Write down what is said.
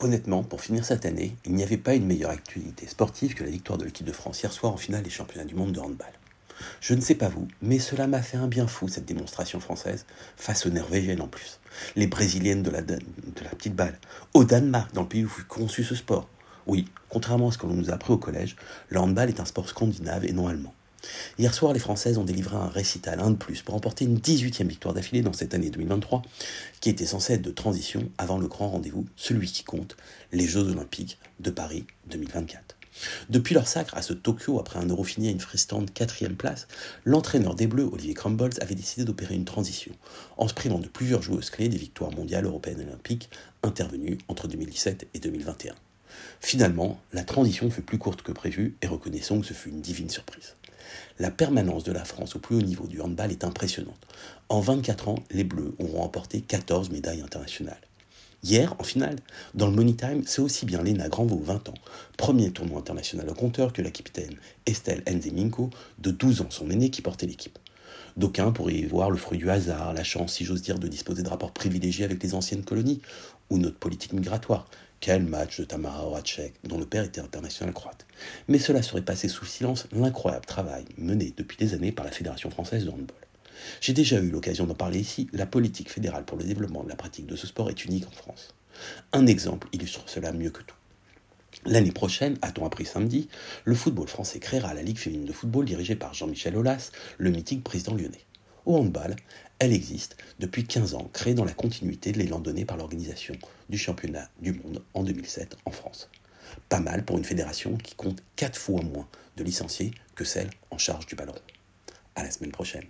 Honnêtement, pour finir cette année, il n'y avait pas une meilleure actualité sportive que la victoire de l'équipe de France hier soir en finale des championnats du monde de handball. Je ne sais pas vous, mais cela m'a fait un bien fou cette démonstration française, face aux Norvégiennes en plus. Les Brésiliennes de la, de la petite balle, au Danemark, dans le pays où fut conçu ce sport. Oui, contrairement à ce que l'on nous a appris au collège, le handball est un sport scandinave et non allemand. Hier soir, les Françaises ont délivré un récital, un de plus, pour remporter une 18e victoire d'affilée dans cette année 2023, qui était censée être de transition avant le grand rendez-vous, celui qui compte, les Jeux Olympiques de Paris 2024. Depuis leur sacre à ce Tokyo après un euro fini à une fristante quatrième place, l'entraîneur des Bleus, Olivier Crumbles, avait décidé d'opérer une transition, en se privant de plusieurs joueuses clés des victoires mondiales, européennes et olympiques intervenues entre 2017 et 2021. Finalement, la transition fut plus courte que prévu et reconnaissons que ce fut une divine surprise. La permanence de la France au plus haut niveau du handball est impressionnante. En 24 ans, les Bleus auront remporté 14 médailles internationales. Hier, en finale, dans le Money Time, c'est aussi bien Lena Granvaux, 20 ans, premier tournoi international au compteur, que la capitaine Estelle Enzeminko, de 12 ans, son aînée, qui portait l'équipe. D'aucuns pourraient y voir le fruit du hasard, la chance, si j'ose dire, de disposer de rapports privilégiés avec les anciennes colonies, ou notre politique migratoire. Quel match de Tamara Horacek, dont le père était international croate. Mais cela serait passé sous silence l'incroyable travail mené depuis des années par la Fédération française de handball. J'ai déjà eu l'occasion d'en parler ici, la politique fédérale pour le développement de la pratique de ce sport est unique en France. Un exemple illustre cela mieux que tout. L'année prochaine, a-t-on appris samedi, le football français créera la Ligue féminine de football dirigée par Jean-Michel Aulas, le mythique président lyonnais. Au handball, elle existe depuis 15 ans, créée dans la continuité de l'élan donné par l'organisation du championnat du monde en 2007 en France. Pas mal pour une fédération qui compte 4 fois moins de licenciés que celle en charge du ballon. À la semaine prochaine.